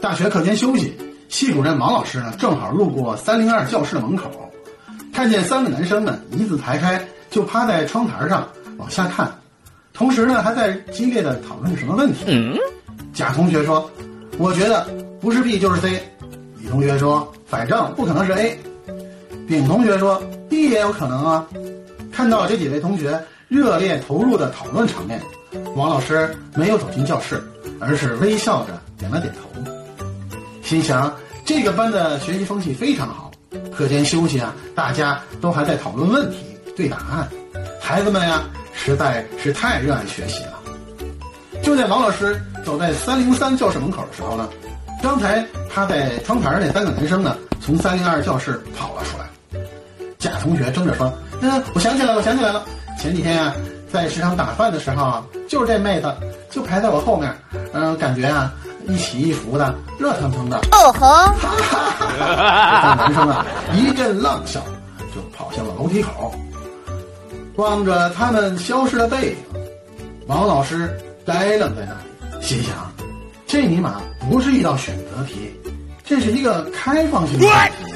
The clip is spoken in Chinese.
大学课间休息，系主任王老师呢正好路过三零二教室的门口，看见三个男生们一字排开，就趴在窗台上往下看，同时呢还在激烈的讨论什么问题。甲同学说：“我觉得不是 B 就是 C。”乙同学说：“反正不可能是 A。”丙同学说：“B 也有可能啊。”看到这几位同学热烈投入的讨论场面，王老师没有走进教室，而是微笑着点了点头，心想这个班的学习风气非常好。课间休息啊，大家都还在讨论问题、对答案，孩子们呀实在是太热爱学习了。就在王老师走在三零三教室门口的时候呢，刚才趴在窗台那三个男生呢，从三零二教室跑了出来。甲同学争着说：“嗯，我想起来了，我想起来了，前几天啊、在食堂打饭的时候啊，就是这妹子就排在我后面，嗯、感觉啊一起一伏的，热腾腾的。”哦吼！这 男生啊一阵浪笑，就跑向了楼梯口。望着他们消失的背影，王老师呆愣在那里，心想：这尼玛不是一道选择题，这是一个开放性的问题。